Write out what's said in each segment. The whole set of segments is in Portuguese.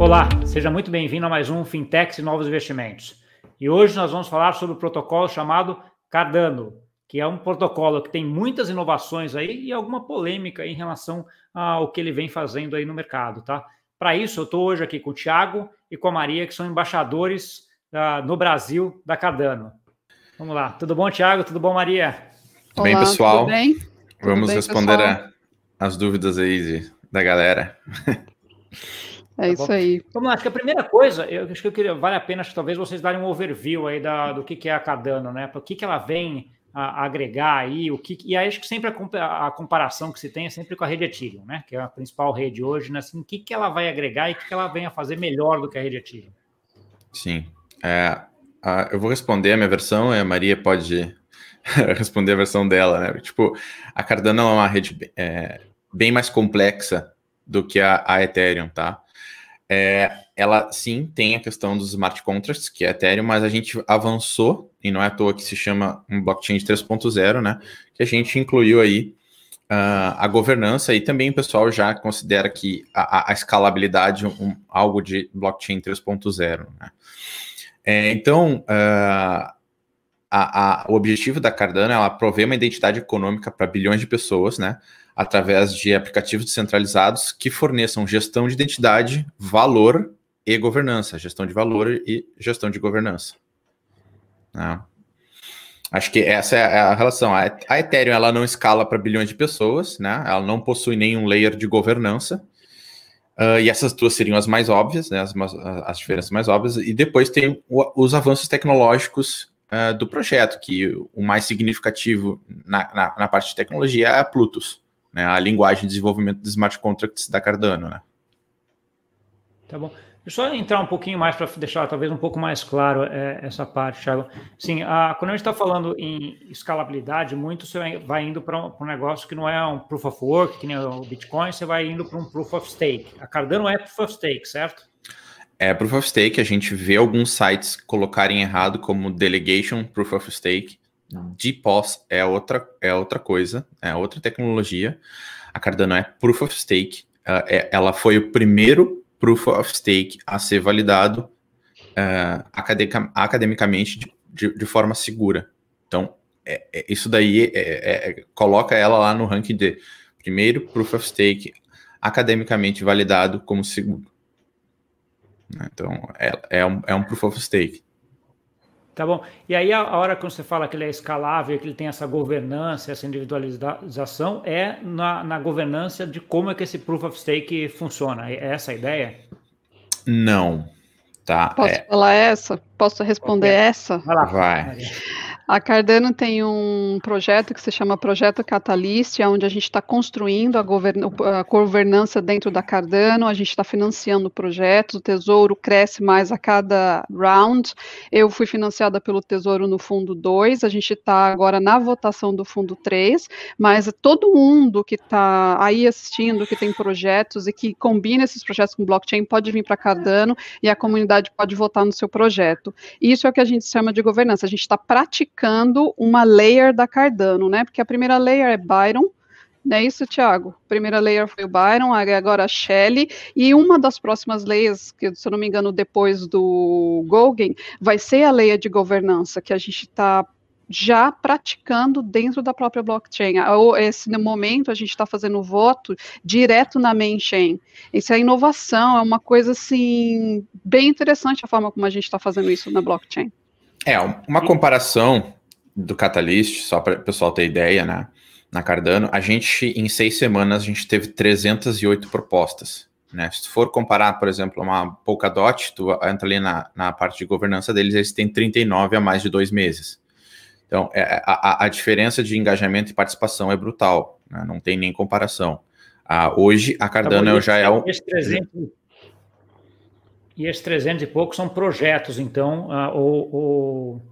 Olá, seja muito bem-vindo a mais um Fintechs e Novos Investimentos. E hoje nós vamos falar sobre o protocolo chamado Cardano, que é um protocolo que tem muitas inovações aí e alguma polêmica em relação ao que ele vem fazendo aí no mercado, tá? Para isso, eu estou hoje aqui com o Thiago e com a Maria, que são embaixadores uh, no Brasil da Cardano. Vamos lá. Tudo bom, Thiago? Tudo bom, Maria? Olá, bem, pessoal? Tudo bem? Vamos tudo bem, responder a, as dúvidas aí de, da galera. É tá isso bom? aí. Vamos lá, acho que a primeira coisa, eu acho que eu queria, vale a pena, acho que talvez vocês darem um overview aí da, do que, que é a Cardano, né? Para o que, que ela vem a, a agregar aí, o que. E aí acho que sempre a, a, comparação que se tem é sempre com a rede Ethereum, né? Que é a principal rede hoje, né? Assim, o que, que ela vai agregar e o que, que ela vem a fazer melhor do que a rede Ethereum? Sim. É, a, eu vou responder a minha versão, e a Maria pode responder a versão dela, né? Tipo, a Cardano é uma rede é, bem mais complexa do que a, a Ethereum, tá? É, ela sim tem a questão dos smart contracts, que é Ethereum, mas a gente avançou, e não é à toa que se chama um blockchain 3.0, né? Que a gente incluiu aí uh, a governança e também o pessoal já considera que a, a escalabilidade um, algo de blockchain 3.0, né? É, então, uh, a, a, o objetivo da Cardano é ela prover uma identidade econômica para bilhões de pessoas, né? Através de aplicativos descentralizados que forneçam gestão de identidade, valor e governança, gestão de valor e gestão de governança. Né? Acho que essa é a relação. A Ethereum ela não escala para bilhões de pessoas, né? Ela não possui nenhum layer de governança. Uh, e essas duas seriam as mais óbvias, né? As, as diferenças mais óbvias. E depois tem o, os avanços tecnológicos uh, do projeto, que o mais significativo na, na, na, parte de tecnologia é a Plutus, né? A linguagem de desenvolvimento de smart contracts da Cardano, né? Tá bom. Deixa eu só entrar um pouquinho mais para deixar talvez um pouco mais claro é, essa parte, Thiago. Sim, a, quando a gente está falando em escalabilidade, muito você vai indo para um, um, negócio que não é um proof of work, que nem o Bitcoin, você vai indo para um proof of stake. A Cardano é proof of stake, certo? É proof of stake, a gente vê alguns sites colocarem errado como delegation proof of stake. DPoS é outra, é outra coisa, é outra tecnologia. A Cardano é proof of stake. Uh, é, ela foi o primeiro proof of stake a ser validado uh, academicamente de, de, de, forma segura. Então, é, é, isso daí é, é, coloca ela lá no ranking de primeiro proof of stake academicamente validado como seguro. Então, é, um, é um proof of stake. Tá bom. E aí, a hora que você fala que ele é escalável, que ele tem essa governança, essa individualização, é na, na governança de como é que esse Proof of Stake funciona. É essa a ideia? Não. Tá. Posso é... falar essa? Posso responder essa? Vai lá. Vai. A Cardano tem um projeto que se chama Projeto Catalyst, onde a gente está construindo a, govern a, governança dentro da Cardano, a gente está financiando projetos, o Tesouro cresce mais a cada round. Eu fui financiada pelo Tesouro no Fundo 2, a gente está agora na votação do Fundo 3, mas todo mundo que está aí assistindo, que tem projetos e que combina esses projetos com blockchain, pode vir para Cardano e a comunidade pode votar no seu projeto. Isso é o que a gente chama de governança, a gente está praticando uma layer da Cardano, né? Porque a primeira layer é Byron, não é isso, Thiago? A primeira layer foi o Byron, agora a Shelley, e uma das próximas layers, que se eu não me engano, depois do Gauguin, vai ser a layer de governança, que a gente está já praticando dentro da própria blockchain. Esse momento a gente está fazendo voto direto na main chain. Isso é inovação, é uma coisa assim bem interessante a forma como a gente está fazendo isso na blockchain. É, uma comparação do Catalyst, só para o pessoal ter ideia, né? Na Cardano, a gente, em seis semanas, a gente teve 308 propostas. Né? Se for comparar, por exemplo, uma Polkadot, tu entra ali na, na parte de governança deles, eles têm 39 a mais de dois meses. Então, é, a, a diferença de engajamento e participação é brutal, né? não tem nem comparação. Ah, hoje, a Cardano tá já é um... 300, e esses 300 e poucos são projetos, então, uh, ou, ou,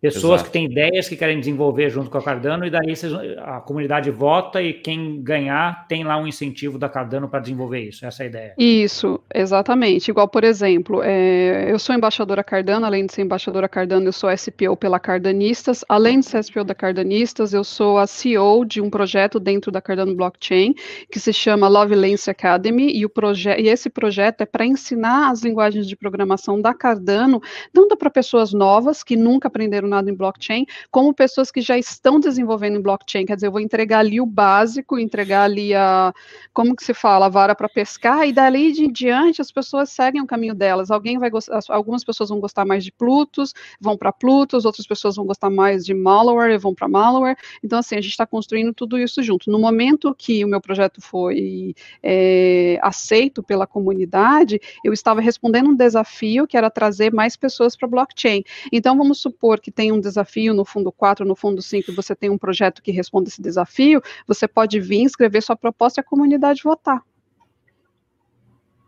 pessoas Exato. que têm ideias que querem desenvolver junto com a Cardano, e daí a comunidade vota e quem ganhar tem lá um incentivo da Cardano para desenvolver isso. Essa é a ideia. Isso, exatamente. Igual, por exemplo, é, eu sou embaixadora Cardano, além de ser embaixadora Cardano, eu sou SPO pela Cardanistas. Além de ser SPO da Cardanistas, eu sou a CEO de um projeto dentro da Cardano Blockchain que se chama Love Lance Academy, e, o e esse projeto é para ensinar as linguagens de programação da Cardano, tanto para pessoas novas que nunca aprenderam nada em blockchain, como pessoas que já estão desenvolvendo em blockchain. Quer dizer, eu vou entregar ali o básico, entregar ali a, como que se fala, a vara para pescar, e dali de diante as pessoas seguem o caminho delas. Alguém vai gostar, algumas pessoas vão gostar mais de Plutus, vão para Plutus, outras pessoas vão gostar mais de malware e vão para malware. Então, assim, a gente está construindo tudo isso junto. No momento que o meu projeto foi é, aceito pela comunidade, eu estava respondendo um desafio que era trazer mais pessoas para blockchain. Então, vamos supor que tem um desafio no fundo 4, no fundo 5, você tem um projeto que responde esse desafio, você pode vir escrever sua proposta e a comunidade votar.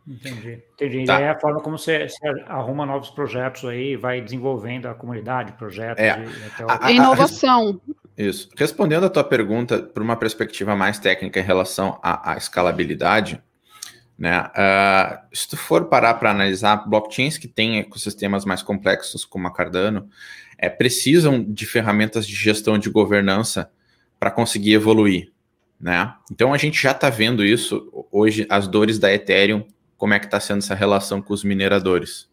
Entendi. Entendi. Tá. é a forma como você, você, arruma novos projetos aí, vai desenvolvendo a comunidade, projetos. É. E, a, a, Inovação. Isso. Respondendo a tua pergunta por uma perspectiva mais técnica em relação à, à escalabilidade, né? Uh, se tu for parar para analisar blockchains que têm ecossistemas mais complexos, como a Cardano, é, precisam de ferramentas de gestão de governança para conseguir evoluir. Né? Então a gente já está vendo isso hoje, as dores da Ethereum, como é que está sendo essa relação com os mineradores.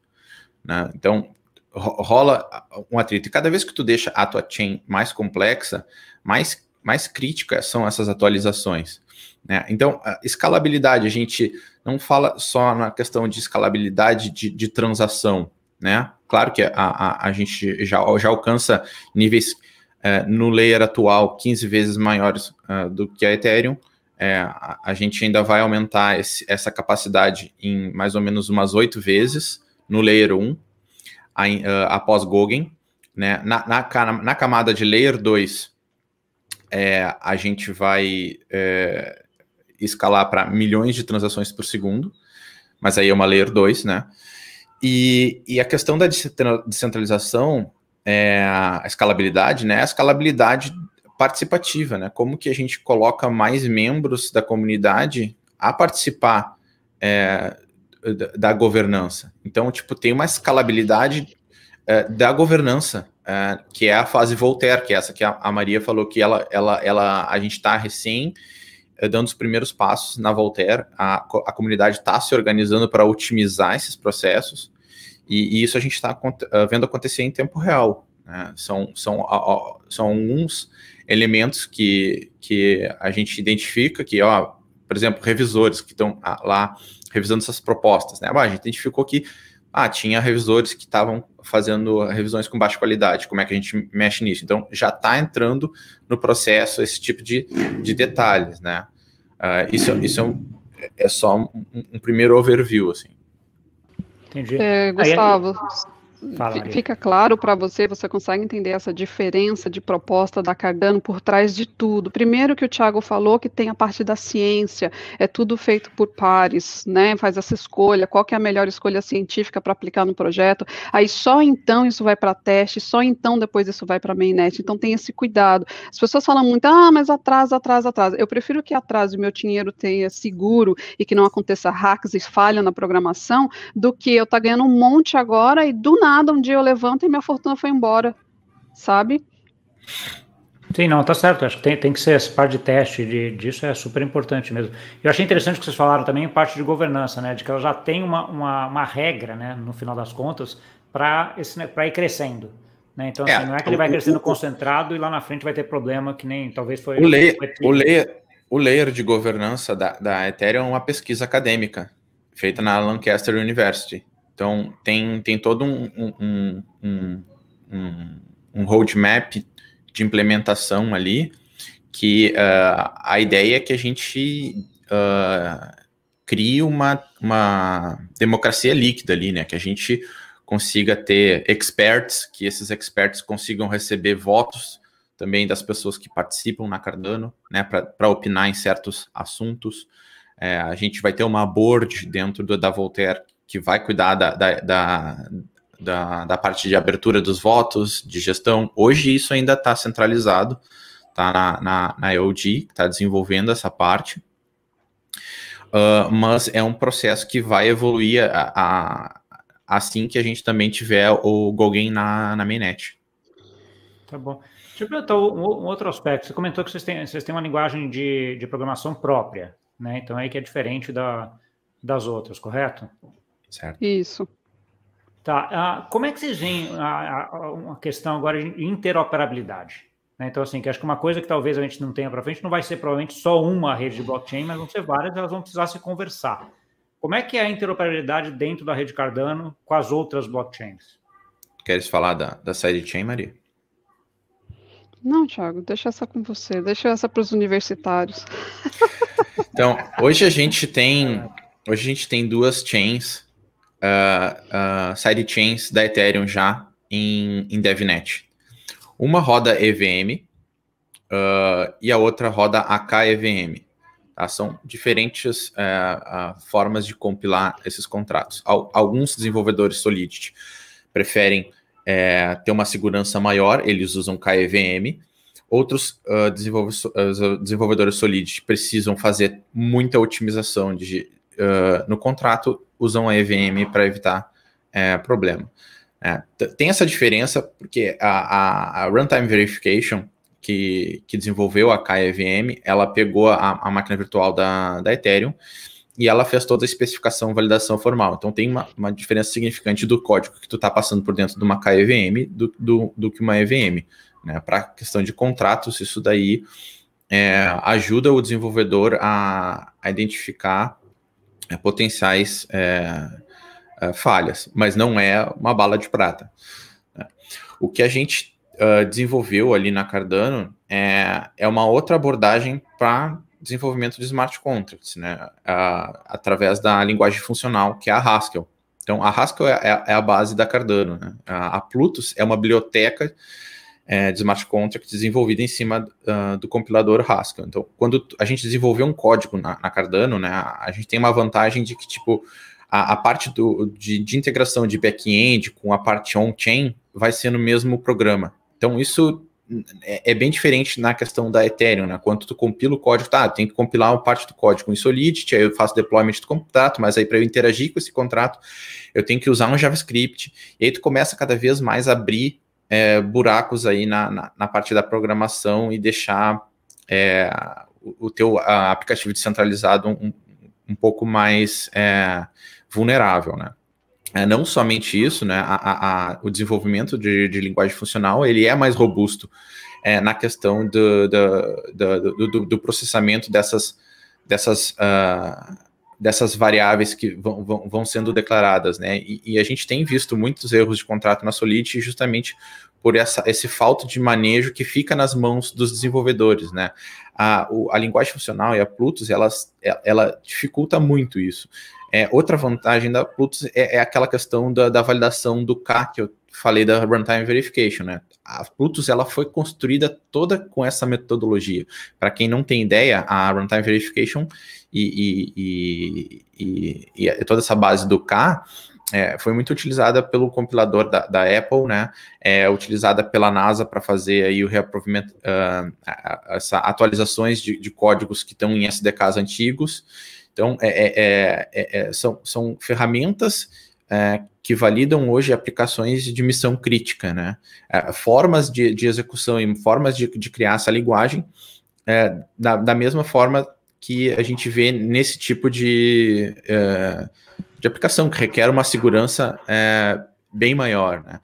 Né? Então rola um atrito. E cada vez que tu deixa a tua chain mais complexa, mais, mais críticas são essas atualizações. Né? Então, escalabilidade, a gente não fala só na questão de escalabilidade de, de transação, né? Claro que a, a, a gente já, já alcança níveis é, no layer atual 15 vezes maiores uh, do que a Ethereum. É, a, a, gente ainda vai aumentar esse, essa capacidade em mais ou menos umas oito vezes no layer 1, a, uh, após Goguen. Né? Na, na, na, camada de layer 2, é, a gente vai é, escalar para milhões de transações por segundo, mas aí é uma layer 2, né? E, e a questão da descentralização, é, a escalabilidade, né? A escalabilidade participativa, né? Como que a gente coloca mais membros da comunidade a participar é, da governança. Então, tipo, tem uma escalabilidade é, da governança, é, que é a fase Voltaire, que é essa que a, Maria falou que ela, ela, ela, a gente está recém é, dando os primeiros passos na Voltaire. A, a comunidade está se organizando para otimizar esses processos, e, e isso a gente está é, vendo acontecer em tempo real. Né? São, são, são alguns elementos que, que a gente identifica que, ó, por exemplo, revisores que estão ah, lá revisando essas propostas. Né? a gente identificou que ah, tinha revisores que estavam fazendo revisões com baixa qualidade. Como é que a gente mexe nisso? Então, já está entrando no processo esse tipo de, de detalhes, né? Uh, isso isso é, um, é só um, um, primeiro overview, assim. Entendi. É, Gustavo, Aí, Fala, Fica claro para você, você consegue entender essa diferença de proposta da Cardano por trás de tudo. Primeiro que o Thiago falou que tem a parte da ciência, é tudo feito por pares, né? Faz essa escolha, qual que é a melhor escolha científica para aplicar no projeto. Aí só então isso vai para teste, só então depois isso vai para mainnet. Então tem esse cuidado. As pessoas falam muito: "Ah, mas atrasa, atrasa, atrasa". Eu prefiro que atrase o meu dinheiro tenha seguro e que não aconteça hacks e falha na programação do que eu tá ganhando um monte agora e do nada nada, um dia eu levanto e minha fortuna foi embora, sabe? Sim, não, tá certo. Acho que tem, tem que ser essa parte de teste de, disso é super importante mesmo. Eu achei interessante que vocês falaram também em parte de governança, né? De que ela já tem uma, uma, uma regra, né, no final das contas, para ir crescendo. Né? Então, assim, é, não é que ele vai crescendo o, concentrado e lá na frente vai ter problema, que nem talvez foi. O layer, o layer, o layer de governança da, da Ethereum é uma pesquisa acadêmica feita na Lancaster University. Então, tem, tem todo um, um, um, um, um roadmap de implementação ali, que uh, a ideia é que a gente uh, crie uma, uma democracia líquida ali, né? Que a gente consiga ter experts, que esses experts consigam receber votos também das pessoas que participam na Cardano, né? Para opinar em certos assuntos. É, a gente vai ter uma board dentro do, da Voltaire que vai cuidar da, da, da, da, parte de abertura dos votos, de gestão. Hoje isso ainda está centralizado, está na, na, na EOG, que está desenvolvendo essa parte. Uh, mas é um processo que vai evoluir a, a, assim que a gente também tiver o Goguen na, na mainnet. Tá bom. Deixa eu perguntar um, um, outro aspecto. Você comentou que vocês têm, vocês têm uma linguagem de, de programação própria, né? Então aí que é diferente da, das outras, correto? Certo. Isso. Tá. Uh, como é que vocês veem a, a, uma questão agora de interoperabilidade? Né? Então, assim, que acho que uma coisa que talvez a gente não tenha para frente não vai ser provavelmente só uma rede de blockchain, mas vão ser várias, elas vão precisar se conversar. Como é que é a interoperabilidade dentro da rede Cardano com as outras blockchains? Queres falar da, da sidechain, Maria? Não, Thiago, deixa essa com você, deixa essa para os universitários. Então, hoje a gente tem, hoje a gente tem duas chains, uh, uh, sidechains da Ethereum já em, em DevNet. Uma roda EVM uh, e a outra roda AKEVM. Tá? São diferentes uh, uh, formas de compilar esses contratos. Alguns desenvolvedores Solidity preferem é, ter uma segurança maior, eles usam KEVM. Outros uh, desenvolvedores Solidity precisam fazer muita otimização de, uh, no contrato, usam a EVM para evitar é, problema. É, tem essa diferença porque a, a, a, Runtime Verification, que, que desenvolveu a KEVM, ela pegou a, a máquina virtual da, da Ethereum e ela fez toda a especificação validação formal. Então tem uma, uma diferença significante do código que tu está passando por dentro de uma KEVM do, do, do que uma EVM. Né? Para questão de contratos, isso daí é, ajuda o desenvolvedor a, a identificar potenciais é, uh, falhas, mas não é uma bala de prata. Né? O que a gente uh, desenvolveu ali na Cardano é, é uma outra abordagem para desenvolvimento de smart contracts, né? Uh, através da linguagem funcional, que é a Haskell. Então, a Haskell é, é, é a base da Cardano. Né? A, a Plutus é uma biblioteca é, de smart contract desenvolvida em cima uh, do compilador Haskell. Então, quando a gente desenvolveu um código na, na Cardano, né, a gente tem uma vantagem de que, tipo, a, a parte do, de, de integração de back-end com a parte on-chain vai ser no mesmo programa. Então, isso é, é, bem diferente na questão da Ethereum, né? Quando tu compila o código, tá, tem que compilar uma parte do código em Solidity, aí eu faço deployment do contrato, mas aí para eu interagir com esse contrato, eu tenho que usar um JavaScript, e aí tu começa cada vez mais a abrir é, buracos aí na, na, na, parte da programação e deixar é, o, o, teu aplicativo descentralizado um, um pouco mais é, vulnerável, né? É, não somente isso, né? A, a, a, o desenvolvimento de, de, linguagem funcional ele é mais robusto é, na questão do, do, do, do, processamento dessas, dessas, uh, dessas variáveis que vão, vão, vão, sendo declaradas, né? E, e, a gente tem visto muitos erros de contrato na Solidity justamente por essa, esse falta de manejo que fica nas mãos dos desenvolvedores, né? A, o, a linguagem funcional e a Plutus, elas, ela dificulta muito isso. É, outra vantagem da Plutus é, é aquela questão da, da, validação do K, que eu falei da Runtime Verification, né? A Plutus ela foi construída toda com essa metodologia. Para quem não tem ideia, a Runtime Verification e, e, e, e toda essa base do K é, foi muito utilizada pelo compilador da, da Apple, né? É utilizada pela NASA para fazer aí o reaprovimento, uh, essa atualizações de, de códigos que estão em SDKs antigos. Então, é, é, é, é são, são ferramentas é, que validam hoje aplicações de missão crítica, né? É, formas de, de, execução e formas de, de criar essa linguagem da, da, mesma forma que a gente vê nesse tipo de, de aplicação, que requer uma segurança bem maior, né?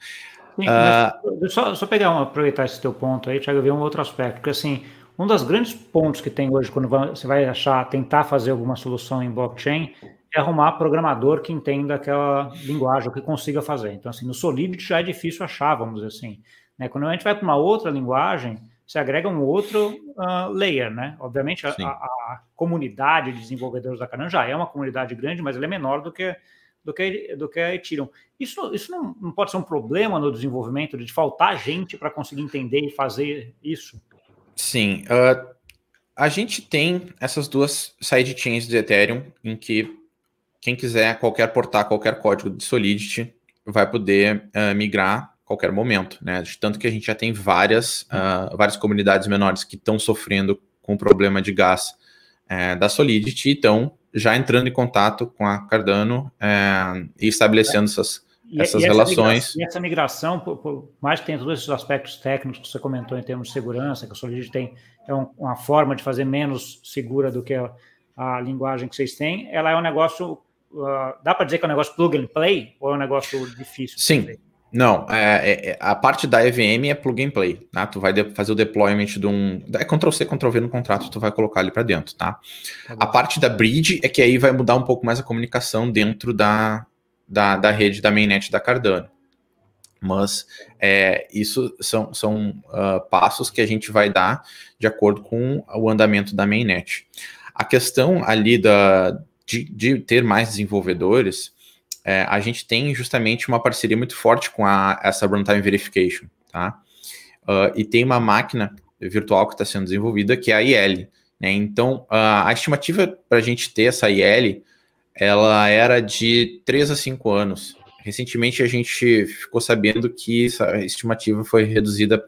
Sim, uh, só, só pegar um, aproveitar esse teu ponto aí, Thiago, ver um outro aspecto, porque assim, um dos grandes pontos que tem hoje, quando você vai achar, tentar fazer alguma solução em blockchain, é arrumar programador que entenda aquela linguagem, que consiga fazer. Então, assim, no Solidity já é difícil achar, vamos dizer assim. Né? Quando a gente vai para uma outra linguagem, você agrega um outro uh, layer, né? Obviamente, a, a, a, comunidade de desenvolvedores da Canan já é uma comunidade grande, mas ela é menor do que do que, do que a Ethereum. Isso, isso não, não pode ser um problema no desenvolvimento, de faltar gente para conseguir entender e fazer isso? Sim. Uh, a gente tem essas duas sidechains de Ethereum em que quem quiser qualquer portar qualquer código de Solidity vai poder uh, migrar a qualquer momento, né? Tanto que a gente já tem várias, uh, várias comunidades menores que estão sofrendo com o problema de gás é, da Solidity e estão já entrando em contato com a Cardano é, e estabelecendo essas, e, essas e relações. Essa migração, e essa migração, por, por, mais que tenha todos esses aspectos técnicos que você comentou em termos de segurança, que a Solidity tem é um, uma forma de fazer menos segura do que a, a linguagem que vocês têm, ela é um negócio Uh, dá para dizer que é um negócio plug and play ou é um negócio difícil? Sim. Não, é, é, é, a parte da EVM é plug and play, tá? Tu vai fazer o deployment de um. É Ctrl C, Ctrl V no contrato, tu vai colocar ali para dentro, tá? tá a parte da bridge é que aí vai mudar um pouco mais a comunicação dentro da, da, da rede da mainnet da Cardano. Mas é, isso são, são uh, passos que a gente vai dar de acordo com o andamento da mainnet. A questão ali da, de, de ter mais desenvolvedores, é, a gente tem justamente uma parceria muito forte com a, essa Runtime Verification, tá? Uh, e tem uma máquina virtual que está sendo desenvolvida que é a IL. Né? Então, uh, a estimativa para a gente ter essa IL, ela era de 3 a 5 anos. Recentemente a gente ficou sabendo que essa estimativa foi reduzida.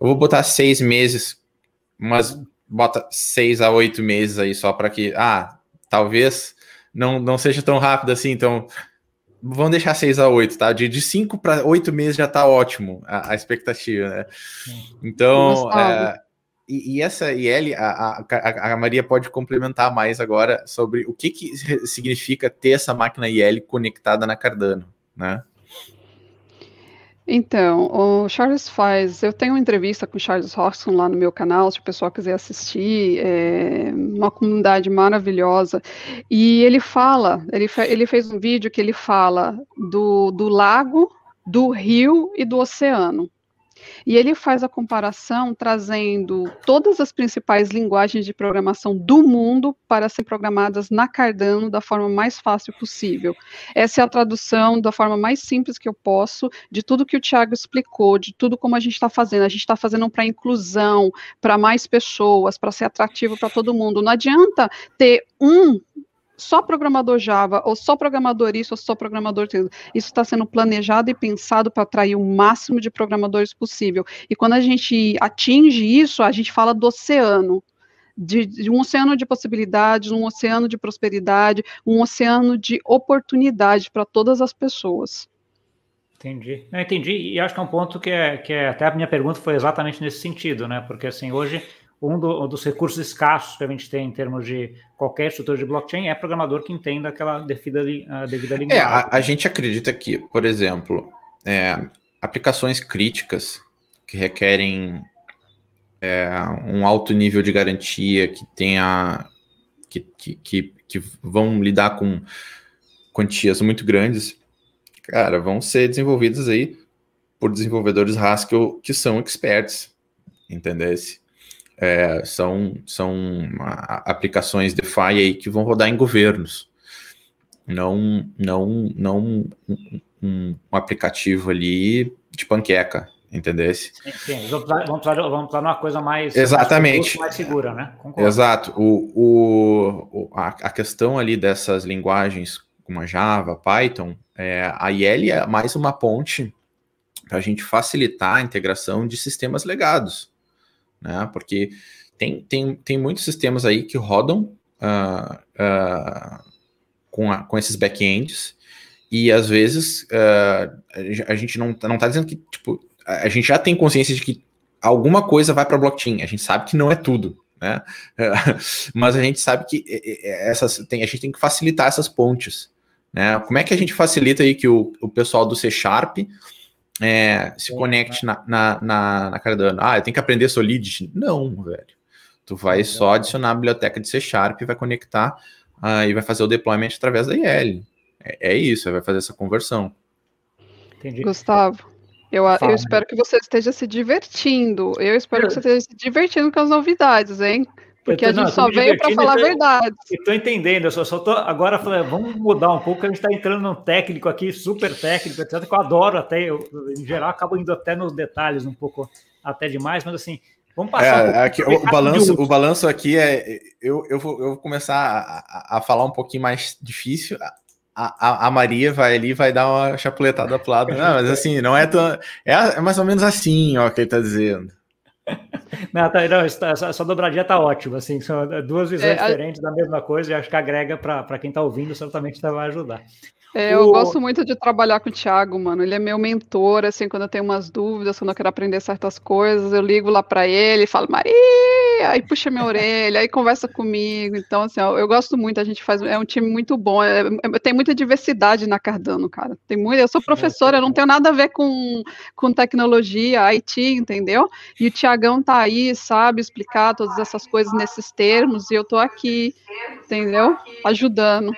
Eu vou botar seis meses, mas bota seis a oito meses aí só para que. Ah, talvez não, não seja tão rápido assim, então vamos deixar 6 a 8, tá? De 5 para 8 meses já tá ótimo a, a expectativa, né? Então, é, e, e, essa IL, a, a, a, Maria pode complementar mais agora sobre o que, que significa ter essa máquina IL conectada na Cardano, né? Então, o Charles faz. Eu tenho uma entrevista com o Charles Hodgson lá no meu canal, se o pessoal quiser assistir. É uma comunidade maravilhosa. E ele fala, ele, ele fez um vídeo que ele fala do, do lago, do rio e do oceano. E ele faz a comparação trazendo todas as principais linguagens de programação do mundo para serem programadas na Cardano da forma mais fácil possível. Essa é a tradução da forma mais simples que eu posso de tudo que o Tiago explicou, de tudo como a gente está fazendo. A gente está fazendo para inclusão, para mais pessoas, para ser atrativo para todo mundo. Não adianta ter um só programador Java, ou só programador isso, ou só programador aquilo. Isso está sendo planejado e pensado para atrair o máximo de programadores possível. E quando a gente atinge isso, a gente fala do oceano. De, de, um oceano de possibilidades, um oceano de prosperidade, um oceano de oportunidade para todas as pessoas. Entendi. Entendi, e acho que é um ponto que é, que é até a minha pergunta foi exatamente nesse sentido, né? Porque assim, hoje um, do, um, dos recursos escassos que a gente tem em termos de qualquer estrutura de blockchain é programador que entenda aquela devida, uh, devida linguagem. É, a, a, gente acredita que, por exemplo, é, aplicações críticas que requerem é, um alto nível de garantia, que tenha que, que, que, que vão lidar com quantias muito grandes, cara, vão ser desenvolvidas aí por desenvolvedores Haskell que são experts, entendesse? É, são, são aplicações DeFi aí que vão rodar em governos. Não, não, não um, um aplicativo ali de panqueca, entendeu? Sim, sim. Vamos, vamos, vamos numa coisa mais, Exatamente. mais segura, né? Concordo. Exato. O, o, a, a questão ali dessas linguagens como a Java, Python, é, a IL é mais uma ponte para a gente facilitar a integração de sistemas legados né? Porque tem, tem, tem muitos sistemas aí que rodam uh, uh, com, a, com esses backends e às vezes uh, a gente não, não tá dizendo que, tipo, a gente já tem consciência de que alguma coisa vai para blockchain, a gente sabe que não é tudo, né? Mas a gente sabe que essas, tem, a gente tem que facilitar essas pontes, né? Como é que a gente facilita aí que o, o pessoal do C Sharp é, se conecte na, na, na, na Cardano. Ah, eu tenho que aprender Solidity. Não, velho. Tu vai só adicionar a biblioteca de C Sharp, vai conectar uh, e vai fazer o deployment através da IL. É, é isso, vai fazer essa conversão. Entendi. Gustavo, eu, eu, espero que você esteja se divertindo. Eu espero que você esteja se divertindo com as novidades, hein? Porque tô, a gente não, só veio para falar a verdade. Estou entendendo, eu só, só tô agora falando, vamos mudar um pouco, a gente está entrando num técnico aqui, super técnico, etc., que eu adoro até, eu, em geral, acabo indo até nos detalhes um pouco até demais, mas assim, vamos passar. É, um aqui, o, balanço, o balanço aqui é. Eu, eu, vou, eu vou começar a, a, falar um pouquinho mais difícil. a, a, Maria vai ali vai dar uma chapuletada pro lado. Não, mas assim, não é tão. É, é mais ou menos assim, ó, que ele tá dizendo. Não, tá, não essa, essa, dobradinha tá ótima, assim, são duas visões é, diferentes a... da mesma coisa e acho que agrega para quem tá ouvindo, certamente vai ajudar. É, eu o... gosto muito de trabalhar com o Thiago, mano. Ele é meu mentor, assim, quando eu tenho umas dúvidas, quando eu quero aprender certas coisas, eu ligo lá para ele e falo, Maria, aí puxa minha orelha, aí conversa comigo. Então, assim, eu, eu, gosto muito, a gente faz, é um time muito bom. É, é, tem muita diversidade na Cardano, cara. Tem muito, eu sou professora, eu não tenho nada a ver com, com tecnologia, IT, entendeu? E o Tiagão tá aí, sabe, explicar todas essas coisas nesses termos, e eu tô aqui, entendeu? Ajudando.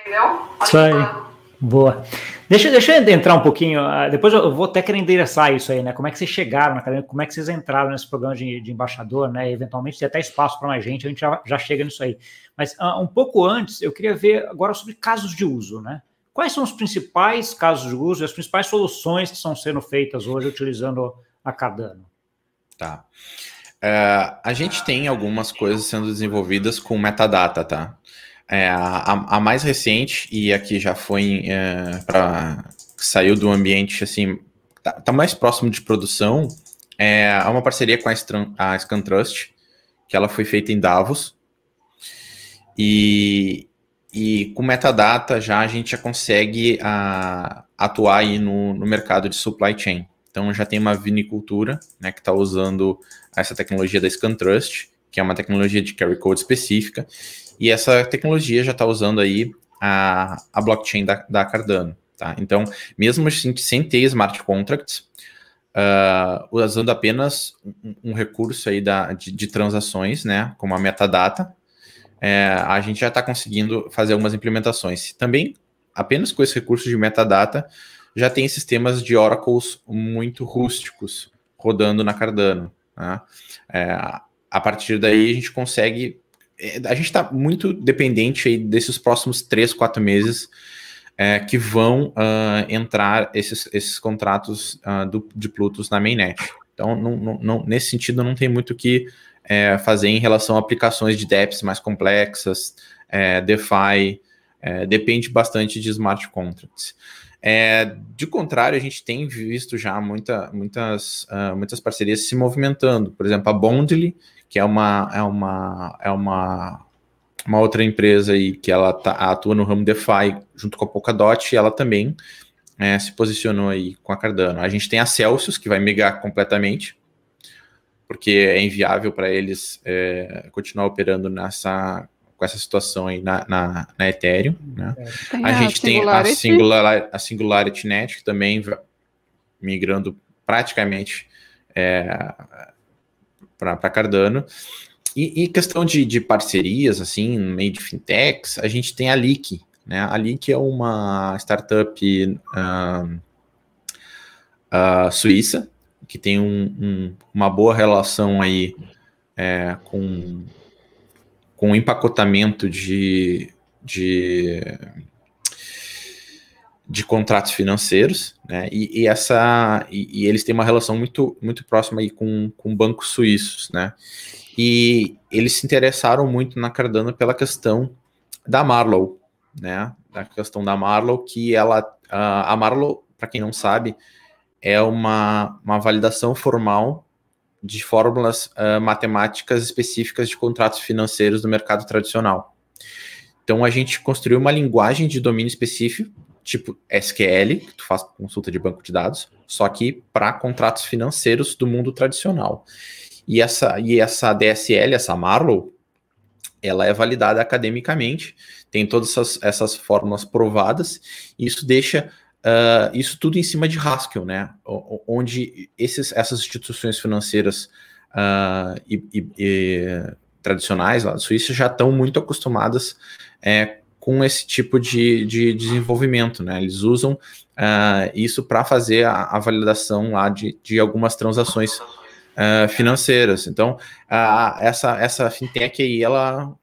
Isso aí. Boa. Deixa, deixa eu entrar um pouquinho, ah, depois eu vou até querer endereçar isso aí, né? Como é que vocês chegaram na academia, como é que vocês entraram nesse programa de, de embaixador, né? Eventualmente tem até espaço para mais gente, a gente já, já chega nisso aí. Mas uh, um pouco antes, eu queria ver agora sobre casos de uso, né? Quais são os principais casos de uso e as principais soluções que estão sendo feitas hoje utilizando a Cardano? Tá. Uh, a gente tem algumas coisas sendo desenvolvidas com metadata, tá? É, a, a, mais recente, e aqui já foi é, para. saiu do ambiente assim. Tá, tá, mais próximo de produção. É uma parceria com a, Stran, a ScanTrust, que ela foi feita em Davos. E, e com metadata já a gente já consegue a, atuar aí no, no mercado de supply chain. Então já tem uma vinicultura né, que está usando essa tecnologia da ScanTrust, que é uma tecnologia de carry code específica, e essa tecnologia já está usando aí a, a blockchain da, da Cardano. Tá? Então, mesmo assim, sem ter smart contracts, uh, usando apenas um, um, recurso aí da, de, de, transações, né, como a metadata, é, a gente já está conseguindo fazer algumas implementações. Também, apenas com esse recurso de metadata, já tem sistemas de oracles muito rústicos rodando na Cardano. Né? É, a partir daí, a gente consegue a gente está muito dependente aí desses próximos três, quatro meses é, que vão uh, entrar esses, esses contratos uh, do, de Plutus na mainnet. Então, não, não, não, nesse sentido, não tem muito o que é, fazer em relação a aplicações de DEPs mais complexas, é, DeFi, é, depende bastante de smart contracts. É, de contrário, a gente tem visto já muita, muitas, uh, muitas parcerias se movimentando. Por exemplo, a Bondly, que é uma, é uma, é uma, uma outra empresa aí que ela tá, atua no ramo DeFi junto com a Polkadot e ela também é, se posicionou aí com a Cardano. A gente tem a Celsius, que vai migrar completamente, porque é inviável para eles é, continuar operando nessa com essa situação aí na, na, na Ethereum. Né? A, a, gente tem a Singularity, a Singularity Net, que também migrando praticamente é, para Cardano. E, e, questão de, de parcerias, assim, no meio de fintechs, a gente tem a Leak, né? A Leak é uma startup uh, uh, suíça, que tem um, um, uma boa relação aí é, com, com o empacotamento de, de de contratos financeiros, né? E, e essa e, e, eles têm uma relação muito muito próxima aí com, com bancos suíços, né? E eles se interessaram muito na Cardano pela questão da Marlow, né? Da questão da Marlow que ela a, Marlow, para quem não sabe, é uma, uma validação formal de fórmulas uh, matemáticas específicas de contratos financeiros do mercado tradicional. Então a gente construiu uma linguagem de domínio específico tipo SQL, que tu faz consulta de banco de dados, só que para contratos financeiros do mundo tradicional. E essa, e essa DSL, essa Marlow, ela é validada academicamente, tem todas essas, essas fórmulas provadas, e isso deixa uh, isso tudo em cima de Haskell, né? Onde esses, essas instituições financeiras uh, e, e, e, tradicionais lá da Suíça já estão muito acostumadas é, com esse tipo de, de desenvolvimento, né? Eles usam uh, isso para fazer a, a, validação lá de, de algumas transações uh, financeiras. Então, uh, essa, essa fintech aí, ela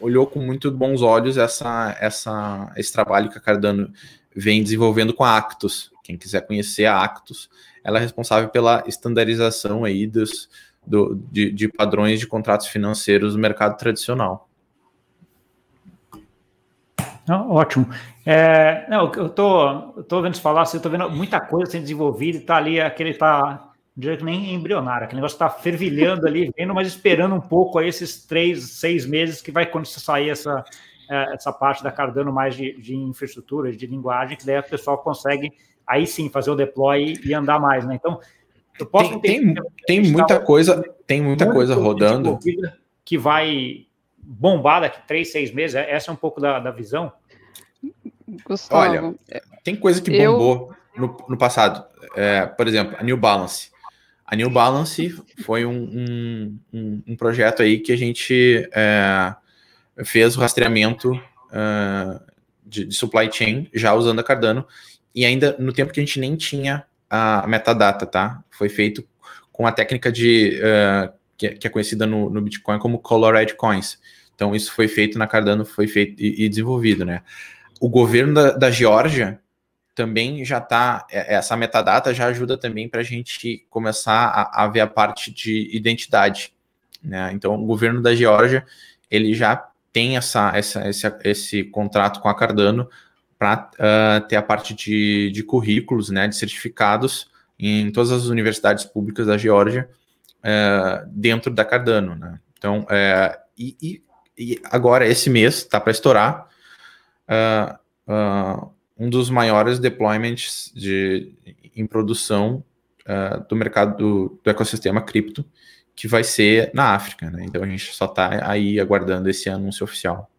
olhou com muito bons olhos essa, essa, esse trabalho que a Cardano vem desenvolvendo com a Actus. Quem quiser conhecer a Actus, ela é responsável pela estandarização aí dos, do, de, de padrões de contratos financeiros do mercado tradicional. Não, ótimo. É, não, eu tô, eu tô vendo você falar, assim, eu tô vendo muita coisa sendo desenvolvida e tá ali aquele tá diria que nem embrionário, aquele negócio está fervilhando ali, vendo, mas esperando um pouco aí esses três, seis meses que vai quando sair essa, é, essa parte da Cardano mais de, de infraestrutura, de linguagem, que daí o pessoal consegue aí sim fazer o deploy e andar mais, né? Então, eu posso tem, tem, tem muita tá coisa, tem muita coisa rodando que vai bombar daqui três, seis meses. Essa é um pouco da, da visão. Gustavo, Olha, tem coisa que bombou eu... no, no passado. É, por exemplo, a New Balance. A New Balance foi um, um, um, um projeto aí que a gente é, fez o rastreamento uh, de, de, supply chain já usando a Cardano e ainda no tempo que a gente nem tinha a metadata, tá? Foi feito com a técnica de uh, que, que, é conhecida no, no, Bitcoin como Colored Coins. Então isso foi feito na Cardano, foi feito e, e desenvolvido, né? O governo da, da Geórgia também já está, é, essa metadata já ajuda também para a gente começar a, a, ver a parte de identidade. Né? Então, o governo da Geórgia, ele já tem essa, essa, esse, esse contrato com a Cardano para uh, ah, ter a parte de, de currículos, né, de certificados em todas as universidades públicas da Geórgia uh, dentro da Cardano. Né? Então, uh, e, e, e, agora, esse mês, está para estourar, uh, um dos maiores deployments de, em produção uh, do mercado do, do, ecossistema cripto, que vai ser na África. Né? Então a gente só está aí aguardando esse anúncio oficial.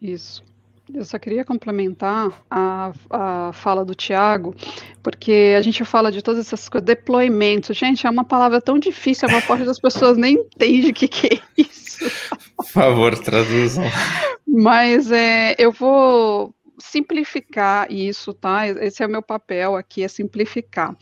Isso. Eu só queria complementar a, a fala do Tiago, porque a gente fala de todas essas coisas, deploymento. Gente, é uma palavra tão difícil, a maior parte das pessoas nem entende o que, que é isso. Por favor, traduzam. Mas é, eu vou simplificar isso, tá? Esse é o meu papel aqui, é simplificar.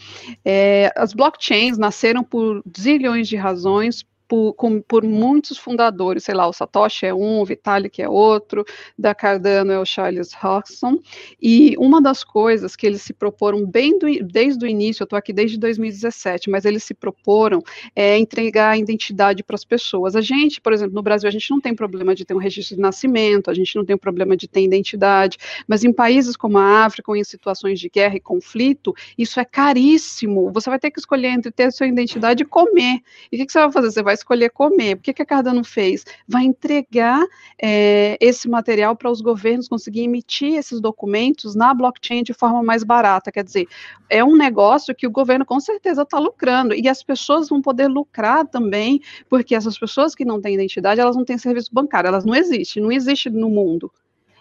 É, as blockchains nasceram por zilhões de razões, por, com, por muitos fundadores, sei lá, o Satoshi é um, o Vitalik é outro, da Cardano é o Charles Hodgson, e uma das coisas que eles se proporam bem do, desde o início, eu estou aqui desde 2017, mas eles se proporam é entregar a identidade para as pessoas. A gente, por exemplo, no Brasil, a gente não tem problema de ter um registro de nascimento, a gente não tem problema de ter identidade, mas em países como a África ou em situações de guerra e conflito, isso é caríssimo. Você vai ter que escolher entre ter sua identidade e comer. E o que, que você vai fazer? Você vai escolher comer. O que, que a Cardano fez? Vai entregar é, esse material para os governos conseguirem emitir esses documentos na blockchain de forma mais barata. Quer dizer, é um negócio que o governo com certeza está lucrando e as pessoas vão poder lucrar também, porque essas pessoas que não têm identidade, elas não têm serviço bancário, elas não existem, não existe no mundo.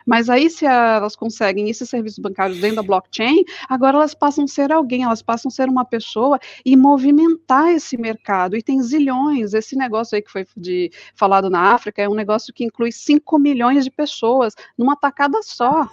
Mas aí, se elas conseguem esses serviços bancários dentro da blockchain, agora elas passam a ser alguém, elas passam a ser uma pessoa e movimentar esse mercado. E tem zilhões. Esse negócio aí que foi de, falado na África é um negócio que inclui 5 milhões de pessoas numa tacada só.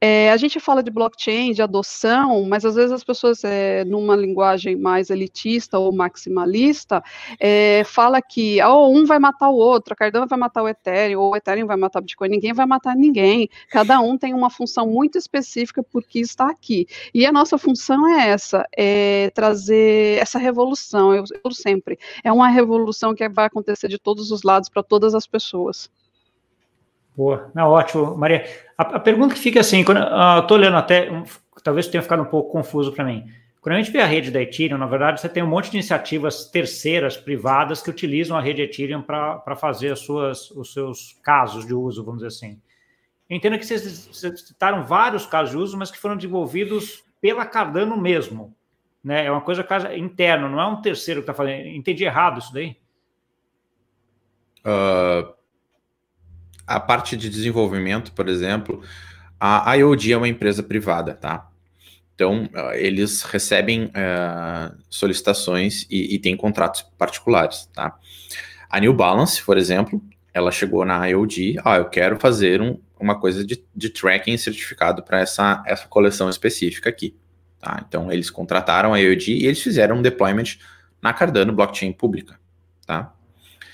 É, a gente fala de blockchain, de adoção, mas às vezes as pessoas, é, numa linguagem mais elitista ou maximalista, é, fala que oh, um vai matar o outro, a Cardano vai matar o Ethereum, ou o Ethereum vai matar o Bitcoin, ninguém vai matar ninguém. Cada um tem uma função muito específica porque está aqui. E a nossa função é essa, é trazer essa revolução, eu, eu sempre. É uma revolução que vai acontecer de todos os lados para todas as pessoas. Boa, não, ótimo, Maria. A, a pergunta que fica assim, quando uh, estou olhando até, um, talvez tenha ficado um pouco confuso para mim. Quando a gente vê a rede da Ethereum, na verdade, você tem um monte de iniciativas terceiras, privadas, que utilizam a rede Ethereum para fazer as suas, os seus casos de uso, vamos dizer assim. Eu entendo que vocês, vocês citaram vários casos de uso, mas que foram desenvolvidos pela Cardano mesmo. Né? É uma coisa interna, não é um terceiro que está fazendo. Entendi errado isso daí? Uh, a parte de desenvolvimento, por exemplo, a IOD é uma empresa privada, tá? Então, ah, eles recebem uh, solicitações e, e têm contratos particulares, tá? A New Balance, por exemplo, ela chegou na IOD, ah, eu quero fazer um, uma coisa de, de tracking certificado para essa, essa coleção específica aqui, tá? Então, eles contrataram a IOD e eles fizeram um deployment na Cardano blockchain pública, tá?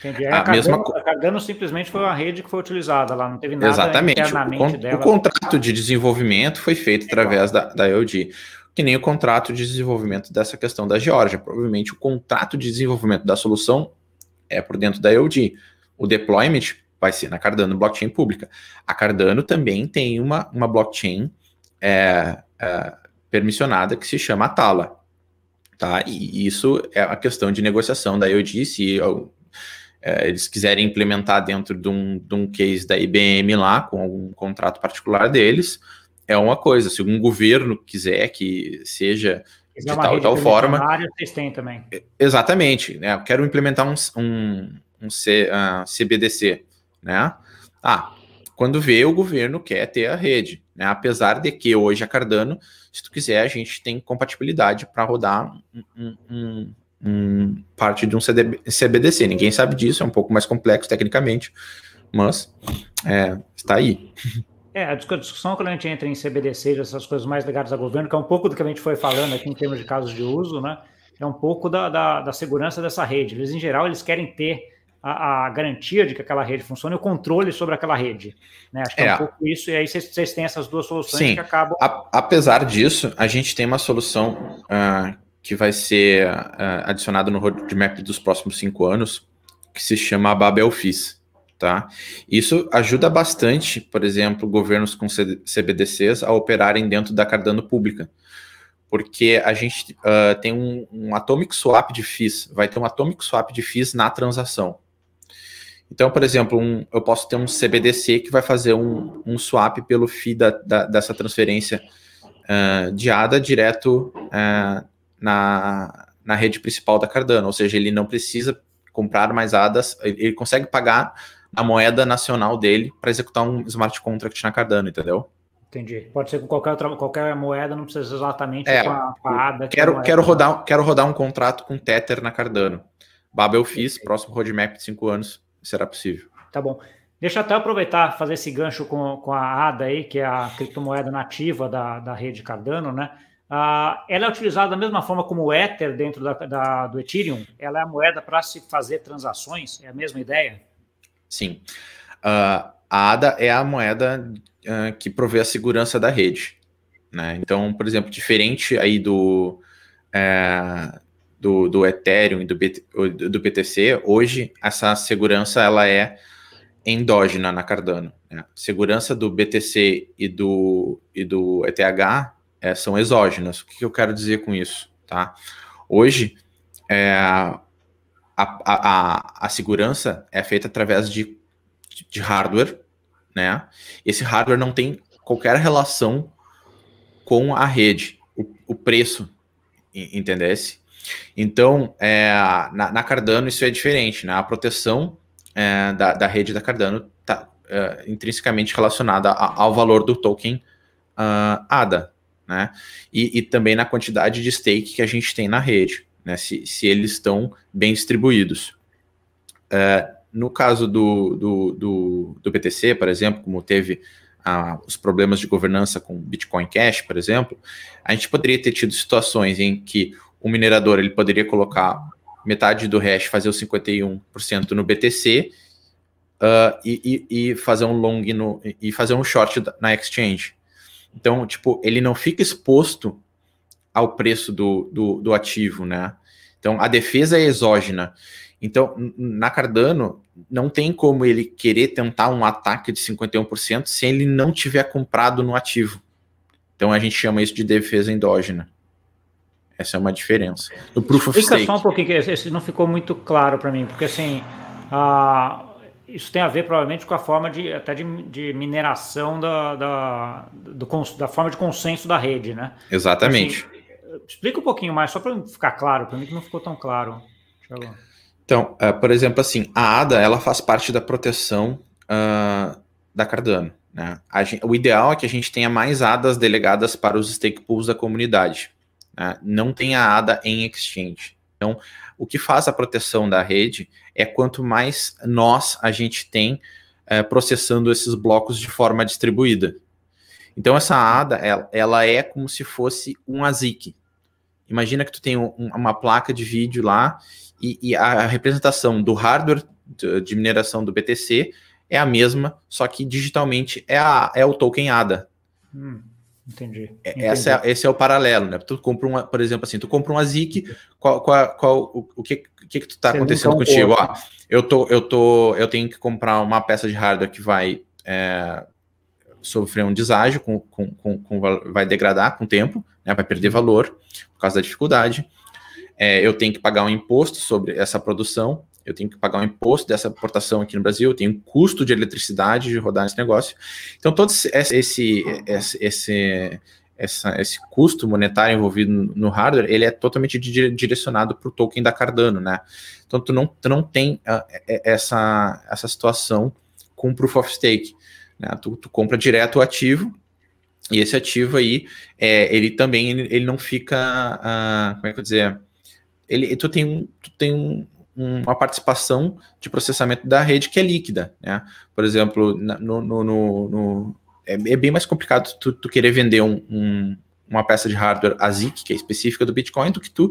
Entendi. A, a Cardano, mesma... a Cardano simplesmente foi uma rede que foi utilizada lá, não teve nada Exatamente. internamente o, dela. O contrato de desenvolvimento foi feito através da, da IOD, que nem o contrato de desenvolvimento dessa questão da Geórgia. Provavelmente o contrato de desenvolvimento da solução é por dentro da IOD. O deployment vai ser na Cardano blockchain pública. A Cardano também tem uma, uma blockchain é, é, permissionada que se chama Tala. Tá? E isso é a questão de negociação da IOD, se é, eles quiserem implementar dentro de um, de um case da IBM lá, com algum contrato particular deles, é uma coisa. Se algum governo quiser que seja de tal, tal forma. Vocês têm também. Exatamente. Né? Eu quero implementar um, um, um C, uh, ah, CBDC. Né? Ah, quando vê, o governo quer ter a rede. Né? Apesar de que hoje a Cardano, se tu quiser, a gente tem compatibilidade para rodar um, um, um, parte de um CDB, CBDC. Ninguém sabe disso, é um pouco mais complexo tecnicamente, mas é, está aí. É, a discussão quando a gente entra em CBDC, essas coisas mais ligadas ao governo, que é um pouco do que a gente foi falando aqui em termos de casos de uso, né? É um pouco da, da, da segurança dessa rede. Eles, em geral, eles querem ter a, a, garantia de que aquela rede funcione e o controle sobre aquela rede. Né? Acho que é, é um pouco isso, e aí vocês, vocês têm essas duas soluções Sim. que acabam. A, apesar disso, a gente tem uma solução uh, que vai ser uh, adicionada no roadmap dos próximos cinco anos, que se chama Babel Fis. Tá? Isso ajuda bastante, por exemplo, governos com CBDCs a operarem dentro da Cardano pública, porque a gente uh, tem um, um, atomic swap de FIIs, vai ter um atomic swap de FIIs na transação. Então, por exemplo, um, eu posso ter um CBDC que vai fazer um, um swap pelo FII da, da, dessa transferência uh, de ADA direto uh, na, na rede principal da Cardano, ou seja, ele não precisa comprar mais ADAs, ele consegue pagar a moeda nacional dele para executar um smart contract na Cardano, entendeu? Entendi. Pode ser com qualquer outra, qualquer moeda, não precisa exatamente é, com a, com a ADA. Quero, é quero, rodar, quero rodar um contrato com Tether na Cardano. Babel fiz, próximo roadmap de cinco anos será possível. Tá bom. Deixa eu até aproveitar fazer esse gancho com, com a ADA aí, que é a criptomoeda nativa da, da rede Cardano, né? Ah, ela é utilizada da mesma forma como o Ether dentro da, da do Ethereum? Ela é a moeda para se fazer transações? É a mesma ideia? Sim. Uh, a ADA é a moeda uh, que provê a segurança da rede. Né? Então, por exemplo, diferente aí do, é, do, do, Ethereum e do, do BTC, hoje essa segurança ela é endógena na Cardano. Né? Segurança do BTC e do, e do ETH é, são exógenas. O que, eu quero dizer com isso? Tá? Hoje, é, a, a, a segurança é feita através de, de hardware, né? Esse hardware não tem qualquer relação com a rede, o, o preço, entendesse? Então, é, na, na, Cardano isso é diferente, né? A proteção é, da, da, rede da Cardano está é, intrinsecamente relacionada a, ao valor do token uh, ADA, né? E, e, também na quantidade de stake que a gente tem na rede né, se, se eles estão bem distribuídos. É, no caso do, do, do, do, BTC, por exemplo, como teve ah, os problemas de governança com Bitcoin Cash, por exemplo, a gente poderia ter tido situações em que o minerador ele poderia colocar metade do hash, fazer os 51% no BTC uh, ah, e, e, e, fazer um long no, e fazer um short na exchange. Então, tipo, ele não fica exposto ao preço do, do, do ativo, né? Então, a defesa é exógena. Então, na Cardano, não tem como ele querer tentar um ataque de 51% se ele não tiver comprado no ativo. Então, a gente chama isso de defesa endógena. Essa é uma diferença. No Proof of Stake. só um pouquinho, esse não ficou muito claro para mim, porque assim, a, isso tem a ver provavelmente com a forma de até de, de mineração da, da, do, da forma de consenso da rede, né? Exatamente. Assim, explica um pouquinho mais, só para ficar claro, para mim que não ficou tão claro. Então, uh, por exemplo, assim, a ADA ela faz parte da proteção uh, da Cardano. Né? Gente, o ideal é que a gente tenha mais ADAs delegadas para os stake pools da comunidade. Né? Não tem a ADA em exchange. Então, o que faz a proteção da rede é quanto mais nós a gente tem uh, processando esses blocos de forma distribuída. Então, essa ADA, ela, ela é como se fosse um ASIC. Imagina que tu tem um, uma placa de vídeo lá e, e a representação do hardware de mineração do BTC é a mesma, só que digitalmente é, a, é o token ADA. Hum, entendi. É, entendi. Essa é, esse é o paralelo, né? Tu compra uma, por exemplo, assim, tu compra um ASIC, qual, qual, qual o, o que, que, que tu tá acontecendo contigo? Ó, eu, tô, eu, tô, eu tenho que comprar uma peça de hardware que vai é, sofrer um deságio, com, com, com, com, vai degradar com o tempo, né, vai perder valor por causa da dificuldade. É, eu tenho que pagar um imposto sobre essa produção, eu tenho que pagar um imposto dessa importação aqui no Brasil, eu tenho um custo de eletricidade de rodar esse negócio. Então, todo esse, esse, esse, essa, esse custo monetário envolvido no hardware, ele é totalmente direcionado para o token da Cardano, né? Então, tu não, tu não tem uh, essa, essa situação com Proof of Stake. Né? Tu, tu, compra direto o ativo, e esse ativo aí, é, ele também ele não fica, uh, como é que eu vou dizer, ele, tu tem, um, tu tem um, uma participação de processamento da rede que é líquida, né? Por exemplo, no, no, no, no é, é, bem mais complicado tu, tu querer vender um, um, uma peça de hardware ASIC, que é específica do Bitcoin, do que tu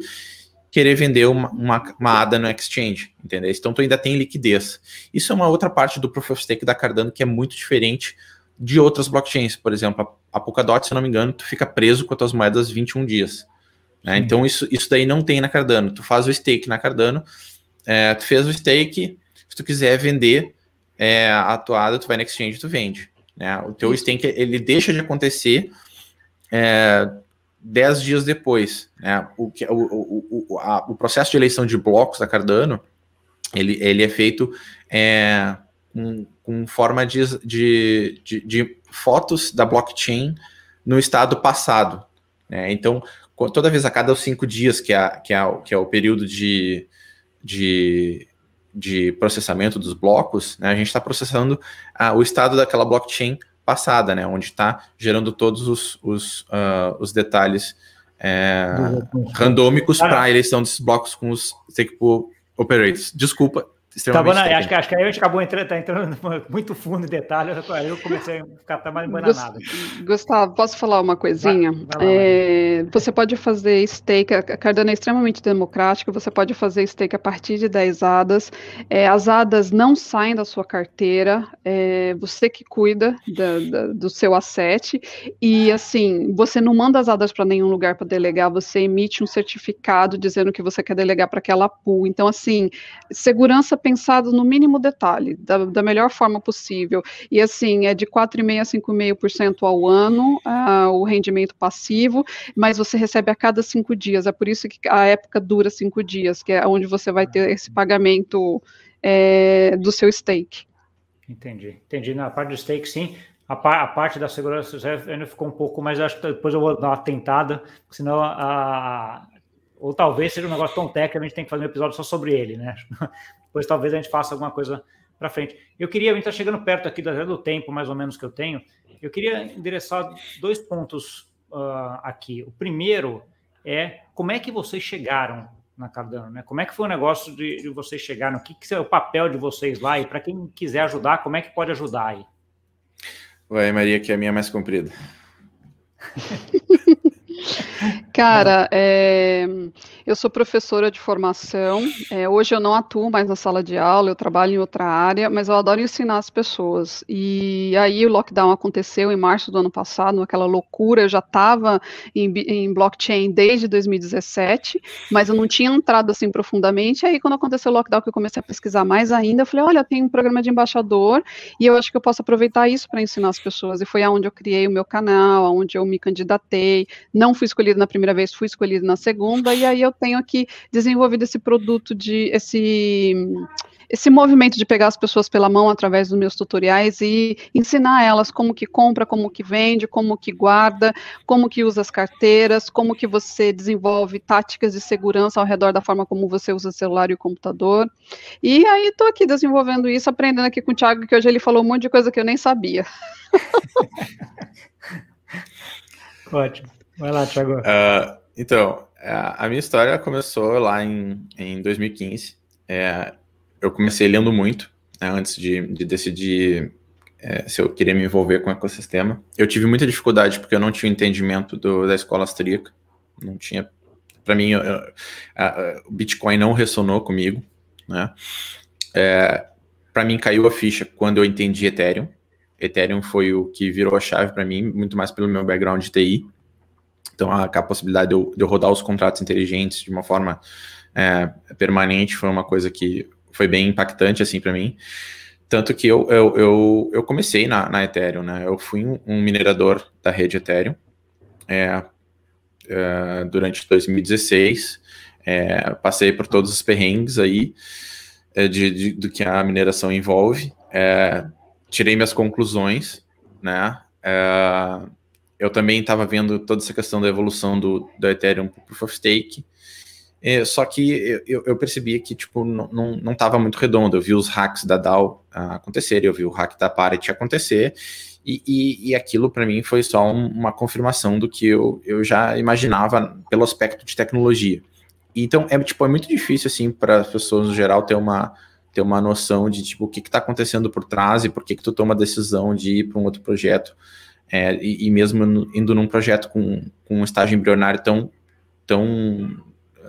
querer vender uma, uma, uma ADA no exchange, entendeu? Então tu ainda tem liquidez. Isso é uma outra parte do Proof of Stake da Cardano que é muito diferente de outras blockchains. Por exemplo, a Polkadot, se não me engano, tu fica preso com as tuas moedas 21 dias. Né? Então isso, isso daí não tem na Cardano. Tu faz o stake na Cardano, é, tu fez o stake, se tu quiser vender é, a tua ADA, tu vai no exchange e tu vende. Né? O teu stake, ele deixa de acontecer é, dez dias depois. Né? O, o, o, a, o processo de eleição de blocos da Cardano, ele, ele é feito é, com, com, forma de, de, de, de, fotos da blockchain no estado passado. Né? Então, toda vez a cada cinco dias, que é, que é, que é o período de, de, de processamento dos blocos, né, a gente está processando ah, o estado daquela blockchain passada, né, onde está gerando todos os, os, uh, os detalhes é, randômicos para a eleição desses blocos com os stake pool operators. Desculpa, extremamente. Tá bom, acho, que, acho que aí a gente acabou entrando, tá entrando muito fundo em detalhes, eu comecei a ficar até mais embananado. Gustavo, posso falar uma coisinha? Vai, vai lá, é, você pode fazer stake, a Cardano é extremamente democrática, você pode fazer stake a partir de 10 ADAs, é, as ADAs não saem da sua carteira, é, você que cuida da, da, do seu asset, e assim, você não manda as ADAs para nenhum lugar para delegar, você emite um certificado dizendo que você quer delegar para aquela pool, então assim, segurança pensado no mínimo detalhe, da, da melhor forma possível. E assim, é de 4,5% a 5,5% ao ano uh, o rendimento passivo, mas você recebe a cada cinco dias. É por isso que a época dura cinco dias, que é onde você vai ter esse pagamento é, do seu stake. Entendi, entendi. Na parte do stake, sim. A, a, parte da segurança ainda ficou um pouco, mas acho que depois eu vou dar uma tentada, senão a, ou talvez seja um negócio tão técnico, a gente tem que fazer um episódio só sobre ele, né? Depois talvez a gente faça alguma coisa para frente. Eu queria, a gente está chegando perto aqui do tempo, mais ou menos, que eu tenho. Eu queria endereçar dois pontos uh, aqui. O primeiro é como é que vocês chegaram na Cardano, né? Como é que foi o negócio de, de vocês chegarem? O que, que é o papel de vocês lá? E para quem quiser ajudar, como é que pode ajudar aí? Vai, Maria, que é a minha mais comprida. Cara, é, eu sou professora de formação. É, hoje eu não atuo mais na sala de aula, eu trabalho em outra área, mas eu adoro ensinar as pessoas. E aí o lockdown aconteceu em março do ano passado, aquela loucura. Eu já estava em, em, blockchain desde 2017, mas eu não tinha entrado assim profundamente. Aí quando aconteceu o lockdown, que eu comecei a pesquisar mais ainda, eu falei: olha, tem um programa de embaixador e eu acho que eu posso aproveitar isso para ensinar as pessoas. E foi aonde eu criei o meu canal, aonde eu me candidatei. Não fui escolhido na primeira vez, fui escolhido na segunda, e aí eu tenho aqui desenvolvido esse produto de esse esse movimento de pegar as pessoas pela mão através dos meus tutoriais e ensinar elas como que compra, como que vende, como que guarda, como que usa as carteiras, como que você desenvolve táticas de segurança ao redor da forma como você usa o celular e o computador. E aí estou aqui desenvolvendo isso, aprendendo aqui com o Thiago, que hoje ele falou um monte de coisa que eu nem sabia. Ótimo. Vai lá, Thiago. Uh, então, a, minha história começou lá em, em 2015. É, eu comecei lendo muito né, antes de, de decidir é, se eu queria me envolver com o ecossistema. Eu tive muita dificuldade porque eu não tinha entendimento do, da escola austríaca. Não tinha. Para mim, eu, o Bitcoin não ressonou comigo. Né? É, para mim, caiu a ficha quando eu entendi Ethereum. Ethereum foi o que virou a chave para mim, muito mais pelo meu background de TI. Então, a, a possibilidade de eu, de eu, rodar os contratos inteligentes de uma forma é, permanente foi uma coisa que foi bem impactante assim para mim. Tanto que eu, eu, eu, eu comecei na, na, Ethereum, né? Eu fui um, minerador da rede Ethereum é, é, durante 2016. É, passei por todos os perrengues aí é, de, de, do que a mineração envolve. É, tirei minhas conclusões, né? Eu também estava vendo toda essa questão da evolução do, do Ethereum para Proof of Stake. É, só que eu, eu percebi que tipo, não estava muito redondo. Eu vi os hacks da DAO uh, acontecerem, eu vi o hack da Parity acontecer, e, e, e aquilo para mim foi só um, uma confirmação do que eu, eu já imaginava pelo aspecto de tecnologia. Então é, tipo, é muito difícil assim para as pessoas no geral ter uma, ter uma noção de tipo, o que está acontecendo por trás e por que, que tu toma a decisão de ir para um outro projeto. É, e, e, mesmo indo num projeto com, com um estágio embrionário tão, tão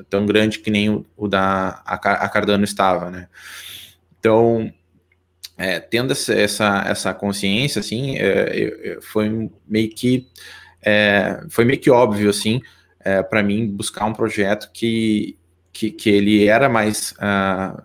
tão grande que nem o, o da a, a, Cardano estava, né? Então, é, tendo essa, essa, essa, consciência, assim, é, foi meio que é, foi meio que óbvio, assim, é, para mim buscar um projeto que, que, que ele era mais uh,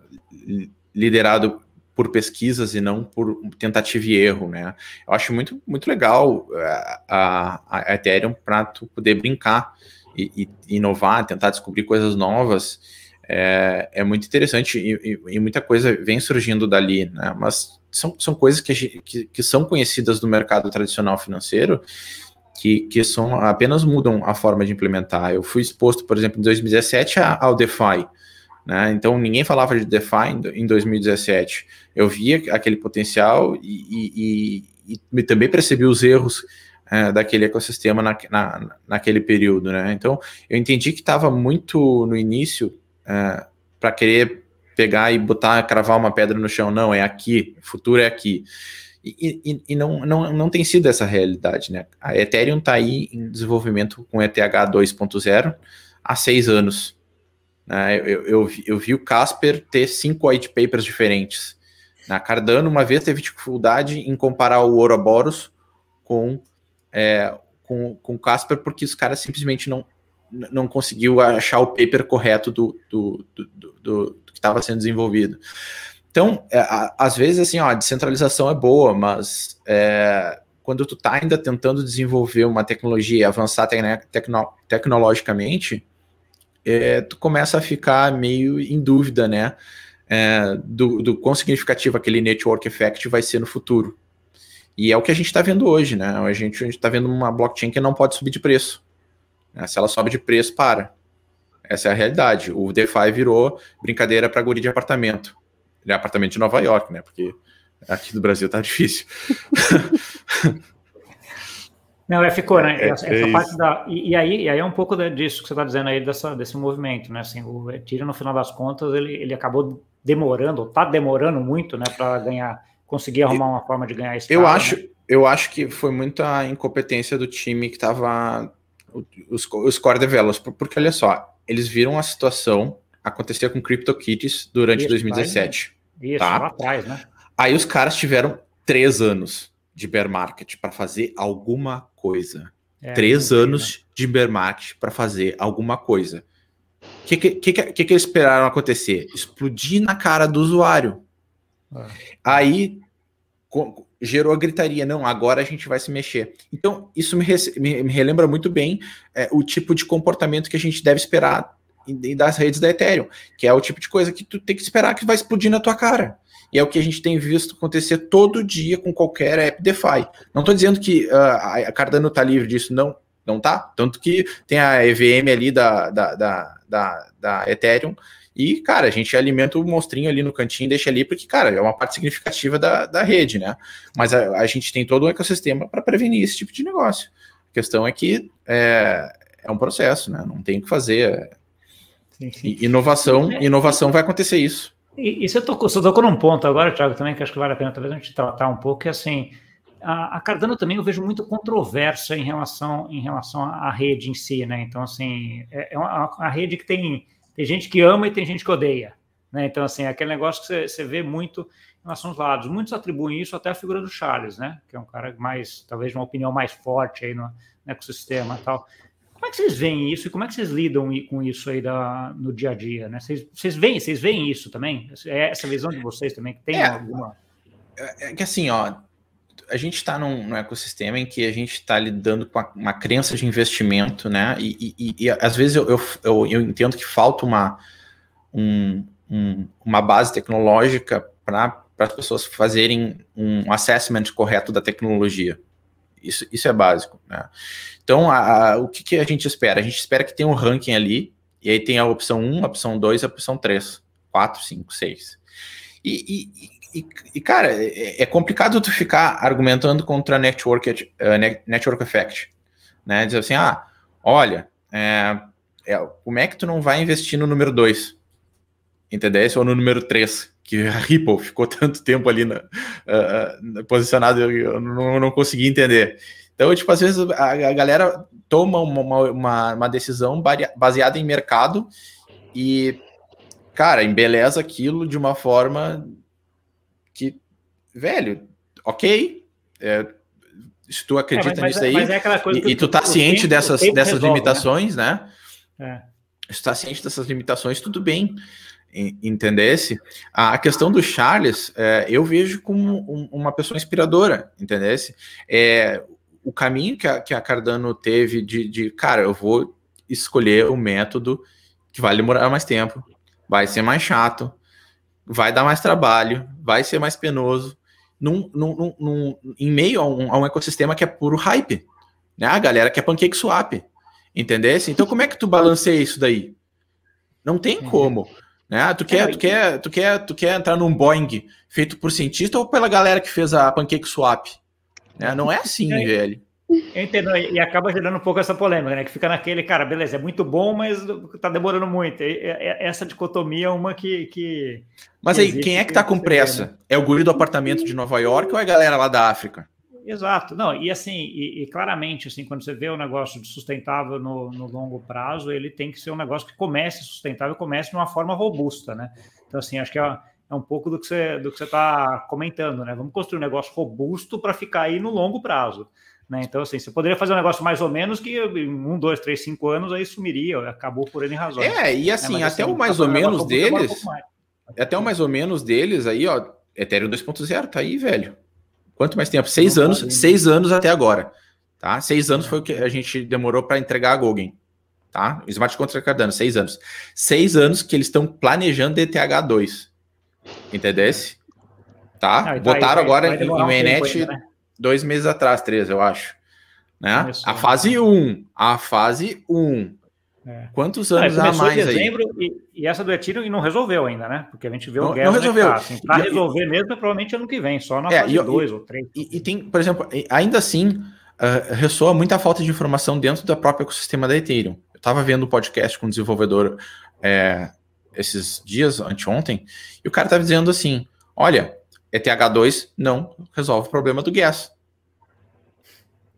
liderado por pesquisas e não por tentativa e erro, né? Eu acho muito, muito legal é, a, a Ethereum para tu poder brincar e, e inovar, tentar descobrir coisas novas, é, é muito interessante e, e, muita coisa vem surgindo dali, né? Mas são, são coisas que, que, que, são conhecidas no mercado tradicional financeiro que, que são, apenas mudam a forma de implementar. Eu fui exposto, por exemplo, em 2017 ao DeFi, né? Então ninguém falava de DeFi em 2017. Eu via aquele potencial e, e, e também percebi os erros é, daquele ecossistema na, na, naquele período, né? Então, eu entendi que estava muito no início é, para querer pegar e botar, cravar uma pedra no chão. Não, é aqui, o futuro é aqui. E, e, e não, não, não tem sido essa realidade, né? A Ethereum está aí em desenvolvimento com ETH 2.0 há seis anos. Né? Eu, eu, eu, vi o Casper ter cinco white papers diferentes. Na Cardano, uma vez teve dificuldade em comparar o Ouroboros com é, com, com o Casper porque os caras simplesmente não, não conseguiu achar o paper correto do, do, do, do, do que estava sendo desenvolvido. Então, é, a, às vezes, assim, ó, a descentralização é boa, mas é, quando tu tá ainda tentando desenvolver uma tecnologia avançar tecno, tecnologicamente, é, tu começa a ficar meio em dúvida, né, é, do, do quão significativo aquele network effect vai ser no futuro. E é o que a gente está vendo hoje, né? A gente está vendo uma blockchain que não pode subir de preço. Né? Se ela sobe de preço, para. Essa é a realidade. O DeFi virou brincadeira para guri de apartamento. Ele é apartamento de Nova York, né? Porque aqui no Brasil tá difícil. Não, é, ficou, né? É, essa, é parte da. E, e, aí, e aí é um pouco disso que você está dizendo aí, dessa, desse movimento, né? Assim, o Ethereum, no final das contas, ele, ele acabou demorando, ou está demorando muito, né, para ganhar conseguir arrumar uma forma de ganhar esse Eu acho, né? eu acho que foi muita incompetência do time que estava os, os core developers, porque olha só, eles viram a situação acontecer com CryptoKitties durante isso, 2017. Isso, tá? lá atrás, né? Aí os caras tiveram três anos de bear market para fazer alguma coisa. É, três anos né? de bear market para fazer alguma coisa. O que, que, que, que, que eles esperaram acontecer? Explodir na cara do usuário. Ah. Aí gerou a gritaria, não, agora a gente vai se mexer. Então, isso me, me, me relembra muito bem é, o tipo de comportamento que a gente deve esperar das redes da Ethereum, que é o tipo de coisa que tu tem que esperar que vai explodir na tua cara. E é o que a gente tem visto acontecer todo dia com qualquer app DeFi. Não estou dizendo que uh, a Cardano está livre disso, não, não tá. Tanto que tem a EVM ali da, da, da, da, da Ethereum e, cara, a gente alimenta o monstrinho ali no cantinho, deixa ali, porque, cara, é uma parte significativa da, da rede, né? Mas a, a gente tem todo um ecossistema para prevenir esse tipo de negócio. A questão é que é, é um processo, né? Não tem o que fazer. Inovação, inovação vai acontecer isso. E, e você, tocou, você tocou num ponto agora, Thiago, também, que acho que vale a pena talvez a gente tratar um pouco, que assim, a, a Cardano também eu vejo muito controvérsia em relação, em relação à rede em si, né? Então, assim, é, é uma, uma rede que tem tem gente que ama e tem gente que odeia. Né? Então, assim, é aquele negócio que você, você vê muito em relação aos lados. Muitos atribuem isso até à figura do Charles, né? Que é um cara mais, talvez, uma opinião mais forte aí no, no ecossistema e tal. Como é que vocês veem isso e como é que vocês lidam com isso aí da, no dia a dia, né? Vocês, vocês veem, vocês veem isso também? É essa visão de vocês também que tem é, alguma? É, é que assim, ó, a gente está num, num, ecossistema em que a gente está lidando com uma crença de investimento, né? E, e, e às vezes eu, eu, eu, eu, entendo que falta uma, um, um, uma base tecnológica para as pessoas fazerem um assessment correto da tecnologia. Isso, isso é básico, né? Então, a, a, o que, que, a gente espera? A gente espera que tenha um ranking ali, e aí tem a opção 1, a opção 2 a opção 3, 4, 5, 6. E, e, e, e cara, é, é, complicado tu ficar argumentando contra network, uh, network effect, né? Dizer assim, ah, olha, é, é, como é que tu não vai investir no número 2? Entendeu? Ou no número 3? Que a Ripple ficou tanto tempo ali na, uh, uh, posicionado, eu não, não consegui entender. Então, tipo, às vezes a, a galera toma uma, uma, uma, decisão baseada em mercado e, cara, embeleza aquilo de uma forma que, velho, ok, é, se tu acredita é, mas, nisso aí, é e, e, tu tá ciente tempo, dessas, dessas resolve, né? limitações, né? né? É. Se tu tá ciente dessas limitações, tudo bem entendesse? A questão do Charles, é, eu vejo como um, uma pessoa inspiradora, entendesse? É, o caminho que a, que a Cardano teve de, de, cara, eu vou escolher o método que vai demorar mais tempo, vai ser mais chato, vai dar mais trabalho, vai ser mais penoso, num, num, num, em meio a um, a um, ecossistema que é puro hype, né? A galera quer pancake swap, entendesse? Então como é que tu balanceia isso daí? Não tem uhum. como. Né? Tu, quer, tu, quer, tu, quer, tu quer entrar num Boeing feito por cientista ou pela galera que fez a Pancake Swap? Né? Não é assim, é, velho. Eu entendo, e acaba gerando um pouco essa polêmica, né? Que fica naquele, cara, beleza, é muito bom, mas tá demorando muito. E, essa dicotomia é uma que. que mas aí, quem é que tá com pressa? É o guri do apartamento de Nova York ou é a galera lá da África? Exato, não, e assim, e, e, claramente, assim, quando você vê o negócio de sustentável no, no, longo prazo, ele tem que ser um negócio que comece sustentável, comece de uma forma robusta, né? Então, assim, acho que é, é um pouco do que você do que você está comentando, né? Vamos construir um negócio robusto para ficar aí no longo prazo. Né? Então, assim, você poderia fazer um negócio mais ou menos que em um, dois, três, cinco anos aí sumiria, acabou por N razões. É, e assim, né? até assim, o mais ou menos deles, um até o mais ou menos deles aí, ó, Ethereum 2.0 tá aí, velho. Quanto mais tempo? Seis anos, seis anos até agora. Tá? Seis anos foi o que a gente demorou para entregar a Goguen. Tá? Smart Contract Cardano, seis anos. Seis anos que eles estão planejando DTH2. Entendesse? Tá? Não, Botaram vai, agora vai em, em mainnet um né? dois meses atrás, três, eu acho. Né? a fase 1. Um, a fase 1. Um. É. Quantos anos ah, a mais em dezembro aí? E, e, essa do Ethereum e não resolveu ainda, né? Porque a gente vê o não, Não resolveu. Tá, assim, Para resolver mesmo, é provavelmente ano que vem, só na é, fase 2 ou 3. E, e, tem, por exemplo, ainda assim, uh, ressoa muita falta de informação dentro do próprio ecossistema da Ethereum. Eu estava vendo um podcast com um desenvolvedor é, esses dias, anteontem, e o cara estava dizendo assim: olha, ETH2 não resolve o problema do gas.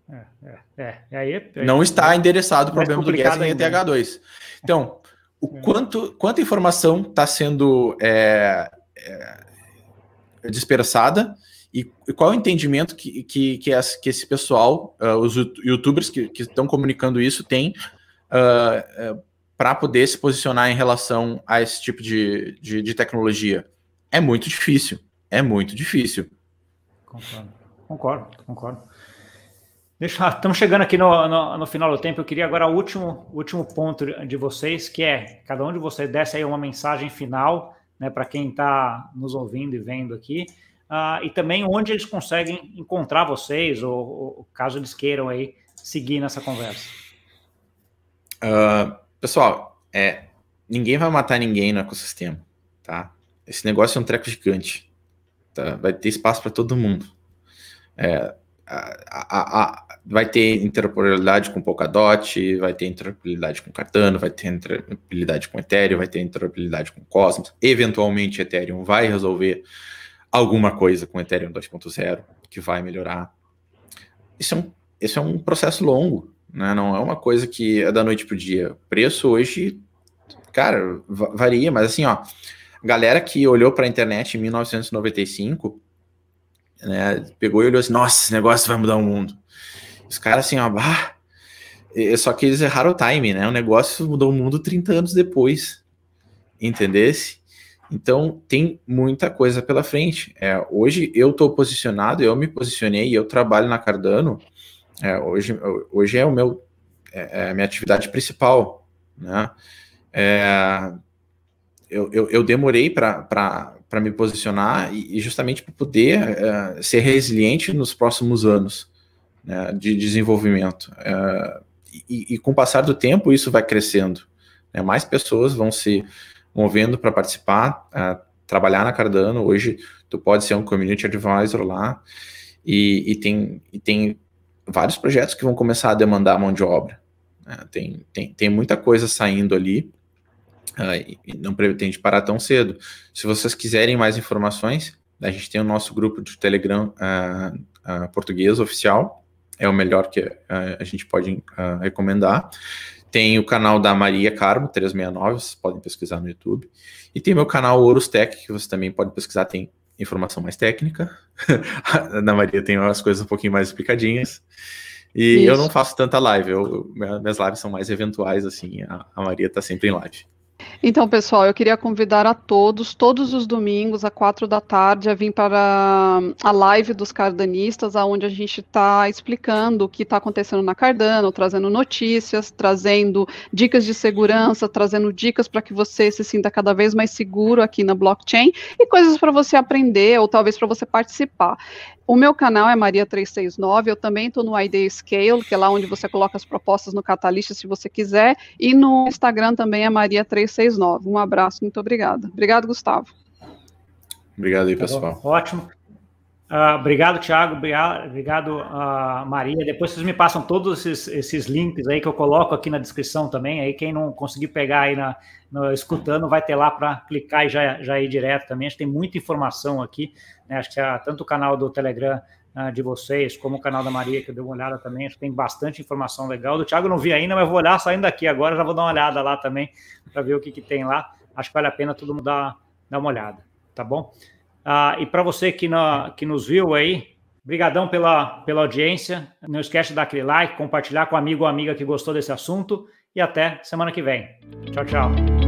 É, é, é, aí, é, não está endereçado o problema do gas em ETH2. Então, o quanto, quanta informação está sendo é, é, dispersada e, qual é o entendimento que, que, que, esse, que esse pessoal, uh, os youtubers que, que estão comunicando isso, têm uh, uh, para poder se posicionar em relação a esse tipo de, de, de tecnologia? É muito difícil. É muito difícil. Concordo, concordo, concordo. Deixa, estamos chegando aqui no, no, no, final do tempo. Eu queria agora o último, último ponto de vocês, que é cada um de vocês desse aí uma mensagem final, né, para quem está nos ouvindo e vendo aqui, uh, e também onde eles conseguem encontrar vocês, ou, ou caso eles queiram aí seguir nessa conversa. Uh, pessoal, é, ninguém vai matar ninguém no ecossistema, tá? Esse negócio é um treco gigante, tá? Vai ter espaço para todo mundo. É, a, a, a, vai ter interoperabilidade com Polkadot, vai ter interoperabilidade com Cardano, vai ter interoperabilidade com Ethereum, vai ter interoperabilidade com Cosmos. Eventualmente, Ethereum vai resolver alguma coisa com Ethereum 2.0 que vai melhorar. Isso é um, isso é um processo longo, né? não é uma coisa que é da noite para o dia. O preço hoje, cara, varia, mas assim, ó, galera que olhou para a internet em 1995 né, pegou e olhou assim, nossa, esse negócio vai mudar o mundo. Os caras assim, ó, bah, só que eles erraram o time, né? O negócio mudou o mundo 30 anos depois. Entendesse? Então tem muita coisa pela frente. É, hoje eu estou posicionado, eu me posicionei, eu trabalho na Cardano. É, hoje, hoje é o meu é, é a minha atividade principal, né? É, eu, eu, eu, demorei para me posicionar e, justamente para poder é, ser resiliente nos próximos anos né, de desenvolvimento. É, e, e, com o passar do tempo, isso vai crescendo. Né, mais pessoas vão se movendo para participar, trabalhar na Cardano. Hoje, tu pode ser um community advisor lá e, e, tem, e tem vários projetos que vão começar a demandar mão de obra. Né, tem, tem, tem muita coisa saindo ali uh, e não pretende parar tão cedo. Se vocês quiserem mais informações, a gente tem o nosso grupo de Telegram uh, uh, português oficial, é o melhor que a gente pode recomendar. Tem o canal da Maria Carmo, 369, vocês podem pesquisar no YouTube. E tem meu canal Horus Tech, que você também pode pesquisar, tem informação mais técnica. na Maria tem as coisas um pouquinho mais explicadinhas. E Isso. eu não faço tanta live, eu, minhas lives são mais eventuais, assim, a, a Maria está sempre em live. Então, pessoal, eu queria convidar a todos, todos os domingos, às quatro da tarde, a vir para a live dos cardanistas, onde a gente está explicando o que está acontecendo na Cardano, trazendo notícias, trazendo dicas de segurança, trazendo dicas para que você se sinta cada vez mais seguro aqui na blockchain e coisas para você aprender ou talvez para você participar. O meu canal é Maria369, eu também estou no ID Scale, que é lá onde você coloca as propostas no Catalyst, se você quiser, e no Instagram também é Maria369. Um abraço, muito obrigada. Obrigado, Gustavo. Obrigado aí, pessoal. Tá Ótimo. Uh, obrigado, Thiago. Obrigado, uh, Maria. Depois vocês me passam todos esses, esses, links aí que eu coloco aqui na descrição também. Aí quem não conseguir pegar aí na, no, escutando vai ter lá para clicar e já, já ir direto também. A gente tem muita informação aqui. Né? Acho que é tanto o canal do Telegram uh, de vocês como o canal da Maria que eu dei uma olhada também. Acho que tem bastante informação legal. Do Thiago não vi ainda, mas vou olhar saindo daqui agora. Já vou dar uma olhada lá também para ver o que, que tem lá. Acho que vale a pena todo mundo dar, dar uma olhada. Tá bom? Ah, e para você que, na, que nos viu aí, brigadão pela, pela audiência. Não esquece de dar aquele like, compartilhar com amigo ou amiga que gostou desse assunto. E até semana que vem. Tchau, tchau.